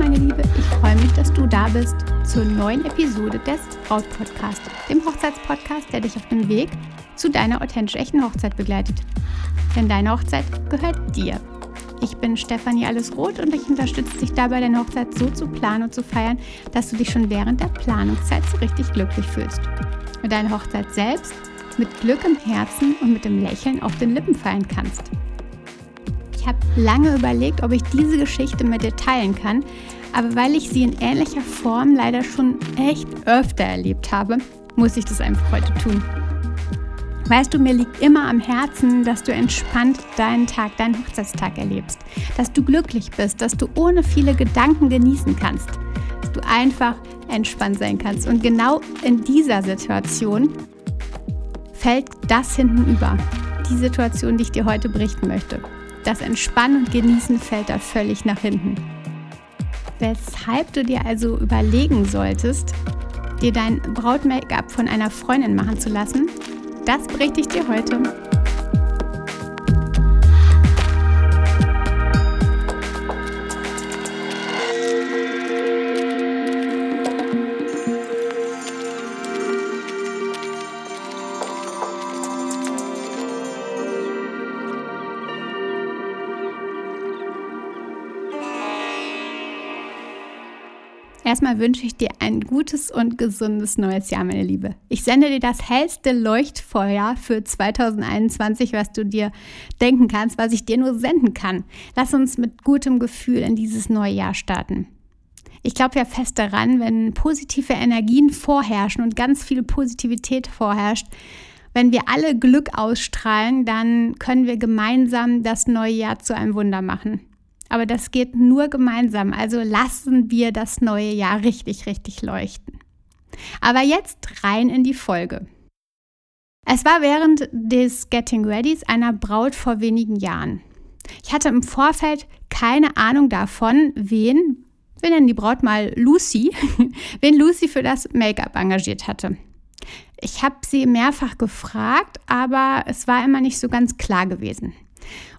Meine Liebe, ich freue mich, dass du da bist zur neuen Episode des Braut Podcast, dem Hochzeitspodcast, der dich auf dem Weg zu deiner authentisch echten Hochzeit begleitet. Denn deine Hochzeit gehört dir. Ich bin Stefanie Allesroth und ich unterstütze dich dabei, deine Hochzeit so zu planen und zu feiern, dass du dich schon während der Planungszeit so richtig glücklich fühlst. Und deine Hochzeit selbst mit Glück im Herzen und mit dem Lächeln auf den Lippen feiern kannst. Ich habe lange überlegt, ob ich diese Geschichte mit dir teilen kann, aber weil ich sie in ähnlicher Form leider schon echt öfter erlebt habe, muss ich das einfach heute tun. Weißt du, mir liegt immer am Herzen, dass du entspannt deinen Tag, deinen Hochzeitstag erlebst, dass du glücklich bist, dass du ohne viele Gedanken genießen kannst, dass du einfach entspannt sein kannst. Und genau in dieser Situation fällt das hinten über. Die Situation, die ich dir heute berichten möchte. Das Entspannen und Genießen fällt da völlig nach hinten. Weshalb du dir also überlegen solltest, dir dein Braut-Make-up von einer Freundin machen zu lassen, das berichte ich dir heute. Erstmal wünsche ich dir ein gutes und gesundes neues Jahr, meine Liebe. Ich sende dir das hellste Leuchtfeuer für 2021, was du dir denken kannst, was ich dir nur senden kann. Lass uns mit gutem Gefühl in dieses neue Jahr starten. Ich glaube ja fest daran, wenn positive Energien vorherrschen und ganz viel Positivität vorherrscht, wenn wir alle Glück ausstrahlen, dann können wir gemeinsam das neue Jahr zu einem Wunder machen. Aber das geht nur gemeinsam. Also lassen wir das neue Jahr richtig, richtig leuchten. Aber jetzt rein in die Folge. Es war während des Getting Readys einer Braut vor wenigen Jahren. Ich hatte im Vorfeld keine Ahnung davon, wen, wir nennen die Braut mal Lucy, wen Lucy für das Make-up engagiert hatte. Ich habe sie mehrfach gefragt, aber es war immer nicht so ganz klar gewesen.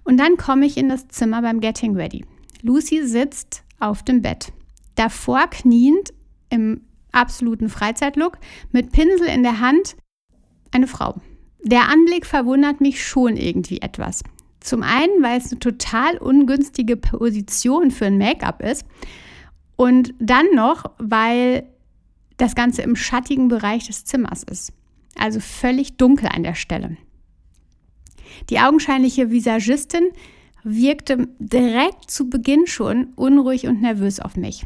Und dann komme ich in das Zimmer beim Getting Ready. Lucy sitzt auf dem Bett. Davor kniend im absoluten Freizeitlook mit Pinsel in der Hand eine Frau. Der Anblick verwundert mich schon irgendwie etwas. Zum einen, weil es eine total ungünstige Position für ein Make-up ist und dann noch, weil das Ganze im schattigen Bereich des Zimmers ist. Also völlig dunkel an der Stelle. Die augenscheinliche Visagistin wirkte direkt zu Beginn schon unruhig und nervös auf mich.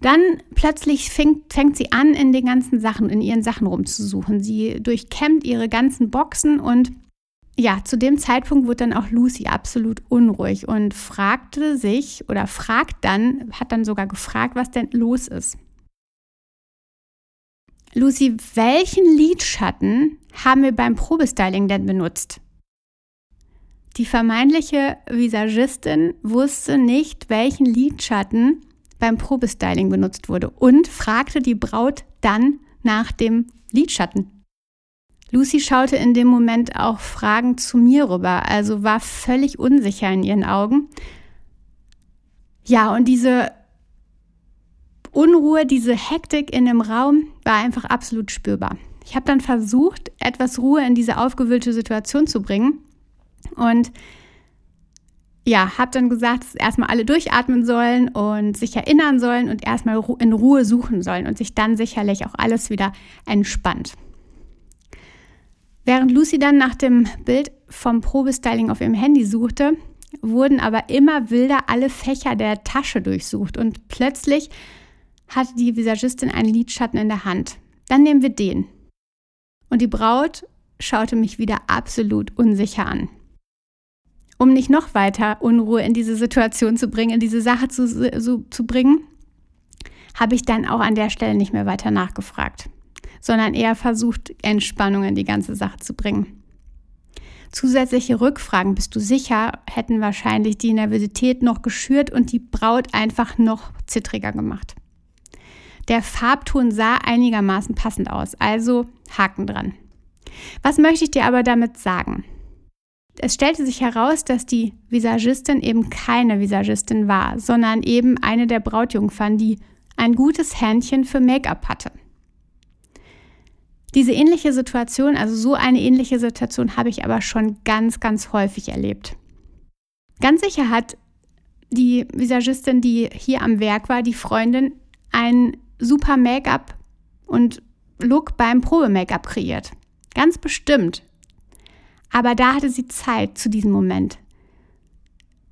Dann plötzlich fängt, fängt sie an, in den ganzen Sachen, in ihren Sachen rumzusuchen. Sie durchkämmt ihre ganzen Boxen und ja, zu dem Zeitpunkt wurde dann auch Lucy absolut unruhig und fragte sich oder fragt dann, hat dann sogar gefragt, was denn los ist. Lucy, welchen Lidschatten haben wir beim Probestyling denn benutzt? Die vermeintliche Visagistin wusste nicht, welchen Lidschatten beim Probestyling benutzt wurde und fragte die Braut dann nach dem Lidschatten. Lucy schaute in dem Moment auch fragend zu mir rüber, also war völlig unsicher in ihren Augen. Ja, und diese Unruhe, diese Hektik in dem Raum war einfach absolut spürbar. Ich habe dann versucht, etwas Ruhe in diese aufgewühlte Situation zu bringen und ja, habe dann gesagt, dass erstmal alle durchatmen sollen und sich erinnern sollen und erstmal in Ruhe suchen sollen und sich dann sicherlich auch alles wieder entspannt. Während Lucy dann nach dem Bild vom Probestyling auf ihrem Handy suchte, wurden aber immer wilder alle Fächer der Tasche durchsucht und plötzlich hatte die Visagistin einen Lidschatten in der Hand. Dann nehmen wir den. Und die Braut schaute mich wieder absolut unsicher an um nicht noch weiter Unruhe in diese Situation zu bringen, in diese Sache zu, so, zu bringen, habe ich dann auch an der Stelle nicht mehr weiter nachgefragt, sondern eher versucht, Entspannung in die ganze Sache zu bringen. Zusätzliche Rückfragen, bist du sicher, hätten wahrscheinlich die Nervosität noch geschürt und die Braut einfach noch zittriger gemacht. Der Farbton sah einigermaßen passend aus, also Haken dran. Was möchte ich dir aber damit sagen? Es stellte sich heraus, dass die Visagistin eben keine Visagistin war, sondern eben eine der Brautjungfern, die ein gutes Händchen für Make-up hatte. Diese ähnliche Situation, also so eine ähnliche Situation habe ich aber schon ganz, ganz häufig erlebt. Ganz sicher hat die Visagistin, die hier am Werk war, die Freundin, ein super Make-up und Look beim Probe-Make-up kreiert. Ganz bestimmt. Aber da hatte sie Zeit zu diesem Moment.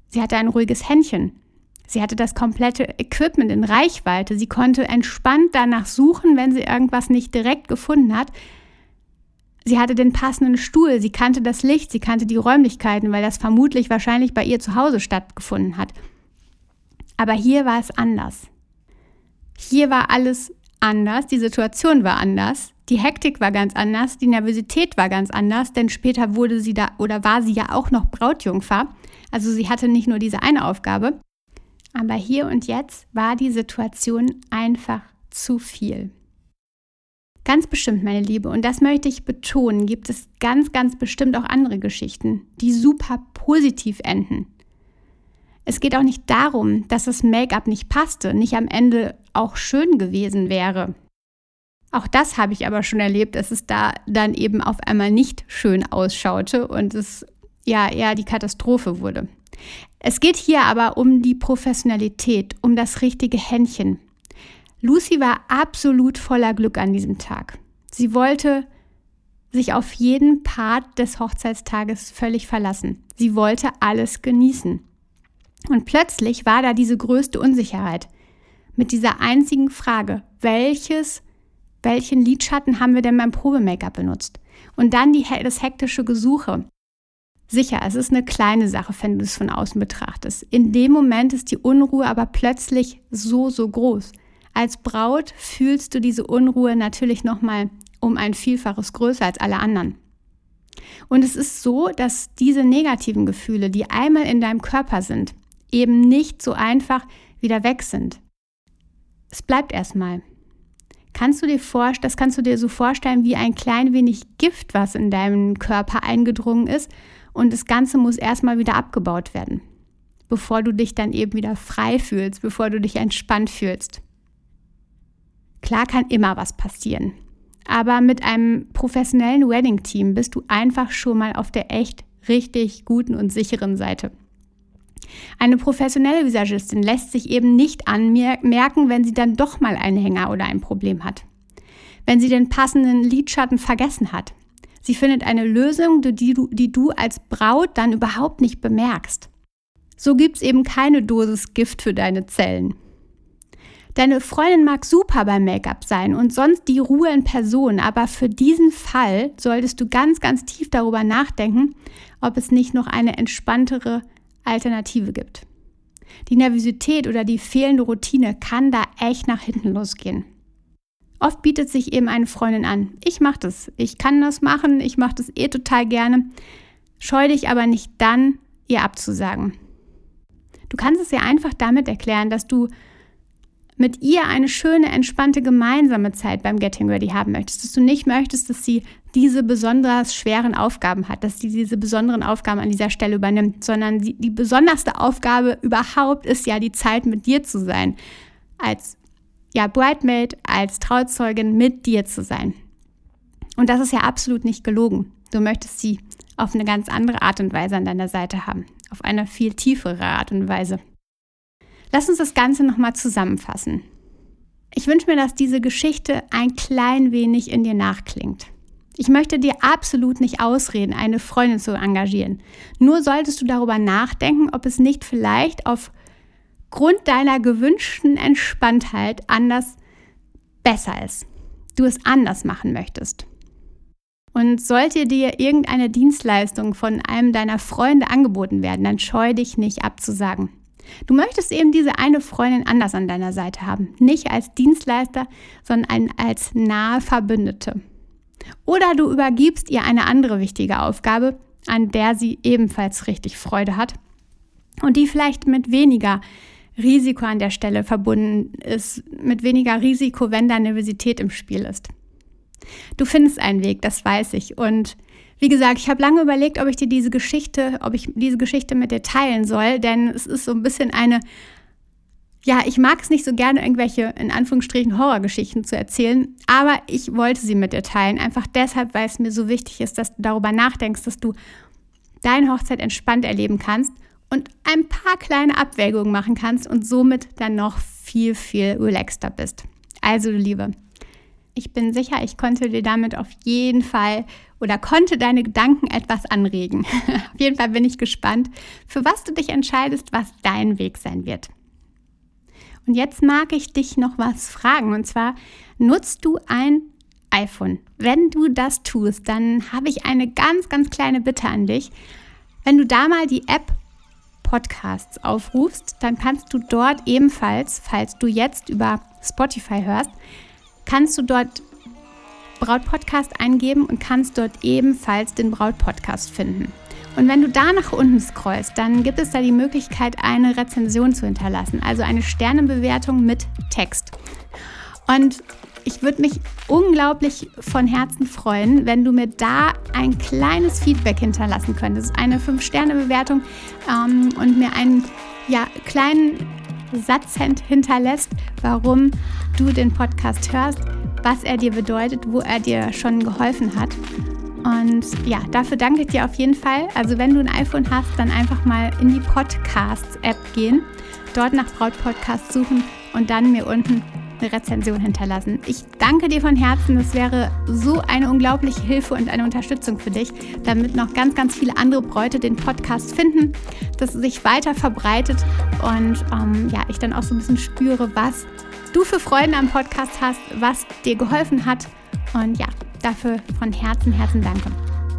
Sie hatte ein ruhiges Händchen. Sie hatte das komplette Equipment in Reichweite. Sie konnte entspannt danach suchen, wenn sie irgendwas nicht direkt gefunden hat. Sie hatte den passenden Stuhl, sie kannte das Licht, sie kannte die Räumlichkeiten, weil das vermutlich wahrscheinlich bei ihr zu Hause stattgefunden hat. Aber hier war es anders. Hier war alles anders, die Situation war anders, die Hektik war ganz anders, die Nervosität war ganz anders, denn später wurde sie da oder war sie ja auch noch Brautjungfer. Also sie hatte nicht nur diese eine Aufgabe, aber hier und jetzt war die Situation einfach zu viel. Ganz bestimmt, meine Liebe, und das möchte ich betonen, gibt es ganz, ganz bestimmt auch andere Geschichten, die super positiv enden. Es geht auch nicht darum, dass das Make-up nicht passte, nicht am Ende auch schön gewesen wäre. Auch das habe ich aber schon erlebt, dass es da dann eben auf einmal nicht schön ausschaute und es ja eher die Katastrophe wurde. Es geht hier aber um die Professionalität, um das richtige Händchen, Lucy war absolut voller Glück an diesem Tag. Sie wollte sich auf jeden Part des Hochzeitstages völlig verlassen. Sie wollte alles genießen. Und plötzlich war da diese größte Unsicherheit mit dieser einzigen Frage, welches, welchen Lidschatten haben wir denn beim Probe-Make-up benutzt? Und dann die, das hektische Gesuche. Sicher, es ist eine kleine Sache, wenn du es von außen betrachtest. In dem Moment ist die Unruhe aber plötzlich so, so groß. Als Braut fühlst du diese Unruhe natürlich noch mal um ein Vielfaches größer als alle anderen. Und es ist so, dass diese negativen Gefühle, die einmal in deinem Körper sind, eben nicht so einfach wieder weg sind. Es bleibt erstmal. Kannst du dir vorstellen, das kannst du dir so vorstellen wie ein klein wenig Gift, was in deinem Körper eingedrungen ist und das Ganze muss erstmal wieder abgebaut werden, bevor du dich dann eben wieder frei fühlst, bevor du dich entspannt fühlst. Klar kann immer was passieren. Aber mit einem professionellen Wedding-Team bist du einfach schon mal auf der echt richtig guten und sicheren Seite. Eine professionelle Visagistin lässt sich eben nicht anmerken, wenn sie dann doch mal einen Hänger oder ein Problem hat. Wenn sie den passenden Lidschatten vergessen hat. Sie findet eine Lösung, die du, die du als Braut dann überhaupt nicht bemerkst. So gibt es eben keine Dosis Gift für deine Zellen. Deine Freundin mag super beim Make-up sein und sonst die Ruhe in Person, aber für diesen Fall solltest du ganz, ganz tief darüber nachdenken, ob es nicht noch eine entspanntere Alternative gibt. Die Nervosität oder die fehlende Routine kann da echt nach hinten losgehen. Oft bietet sich eben eine Freundin an. Ich mache das, ich kann das machen, ich mache das eh total gerne. Scheu dich aber nicht dann, ihr abzusagen. Du kannst es ja einfach damit erklären, dass du mit ihr eine schöne, entspannte gemeinsame Zeit beim Getting Ready haben möchtest, dass du nicht möchtest, dass sie diese besonders schweren Aufgaben hat, dass sie diese besonderen Aufgaben an dieser Stelle übernimmt, sondern die, die besonderste Aufgabe überhaupt ist ja die Zeit mit dir zu sein, als ja, Bridemaid, als Trauzeugin mit dir zu sein. Und das ist ja absolut nicht gelogen. Du möchtest sie auf eine ganz andere Art und Weise an deiner Seite haben, auf eine viel tiefere Art und Weise. Lass uns das Ganze nochmal zusammenfassen. Ich wünsche mir, dass diese Geschichte ein klein wenig in dir nachklingt. Ich möchte dir absolut nicht ausreden, eine Freundin zu engagieren. Nur solltest du darüber nachdenken, ob es nicht vielleicht aufgrund deiner gewünschten Entspanntheit anders besser ist. Du es anders machen möchtest. Und sollte dir irgendeine Dienstleistung von einem deiner Freunde angeboten werden, dann scheu dich nicht abzusagen. Du möchtest eben diese eine Freundin anders an deiner Seite haben. Nicht als Dienstleister, sondern als nahe Verbündete. Oder du übergibst ihr eine andere wichtige Aufgabe, an der sie ebenfalls richtig Freude hat und die vielleicht mit weniger Risiko an der Stelle verbunden ist, mit weniger Risiko, wenn da Nervosität im Spiel ist. Du findest einen Weg, das weiß ich. Und Wie gesagt, ich habe lange überlegt, ob ich dir diese Geschichte, ob ich diese Geschichte mit dir teilen soll, denn es ist so ein bisschen eine, ja, ich mag es nicht so gerne, irgendwelche in Anführungsstrichen Horrorgeschichten zu erzählen, aber ich wollte sie mit dir teilen, einfach deshalb, weil es mir so wichtig ist, dass du darüber nachdenkst, dass du deine Hochzeit entspannt erleben kannst und ein paar kleine Abwägungen machen kannst und somit dann noch viel, viel relaxter bist. Also, du Liebe, ich bin sicher, ich konnte dir damit auf jeden Fall oder konnte deine Gedanken etwas anregen. auf jeden Fall bin ich gespannt, für was du dich entscheidest, was dein Weg sein wird. Und jetzt mag ich dich noch was fragen. Und zwar, nutzt du ein iPhone? Wenn du das tust, dann habe ich eine ganz, ganz kleine Bitte an dich. Wenn du da mal die App Podcasts aufrufst, dann kannst du dort ebenfalls, falls du jetzt über Spotify hörst, kannst du dort Brautpodcast eingeben und kannst dort ebenfalls den Brautpodcast finden. Und wenn du da nach unten scrollst, dann gibt es da die Möglichkeit, eine Rezension zu hinterlassen, also eine Sternebewertung mit Text. Und ich würde mich unglaublich von Herzen freuen, wenn du mir da ein kleines Feedback hinterlassen könntest. Eine 5-Sterne-Bewertung ähm, und mir einen ja, kleinen Satz hinterlässt, warum du den Podcast hörst, was er dir bedeutet, wo er dir schon geholfen hat. Und ja, dafür danke ich dir auf jeden Fall. Also wenn du ein iPhone hast, dann einfach mal in die Podcasts-App gehen, dort nach Braut-Podcast suchen und dann mir unten eine Rezension hinterlassen. Ich danke dir von Herzen. Das wäre so eine unglaubliche Hilfe und eine Unterstützung für dich, damit noch ganz, ganz viele andere Bräute den Podcast finden, dass es sich weiter verbreitet und ähm, ja, ich dann auch so ein bisschen spüre, was du für Freunde am Podcast hast, was dir geholfen hat. Und ja, dafür von Herzen, Herzen danke.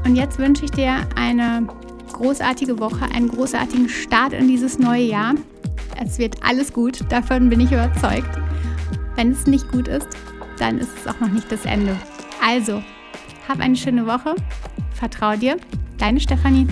Und jetzt wünsche ich dir eine großartige Woche, einen großartigen Start in dieses neue Jahr. Es wird alles gut, davon bin ich überzeugt. Wenn es nicht gut ist, dann ist es auch noch nicht das Ende. Also, hab eine schöne Woche. Vertrau dir. Deine Stefanie.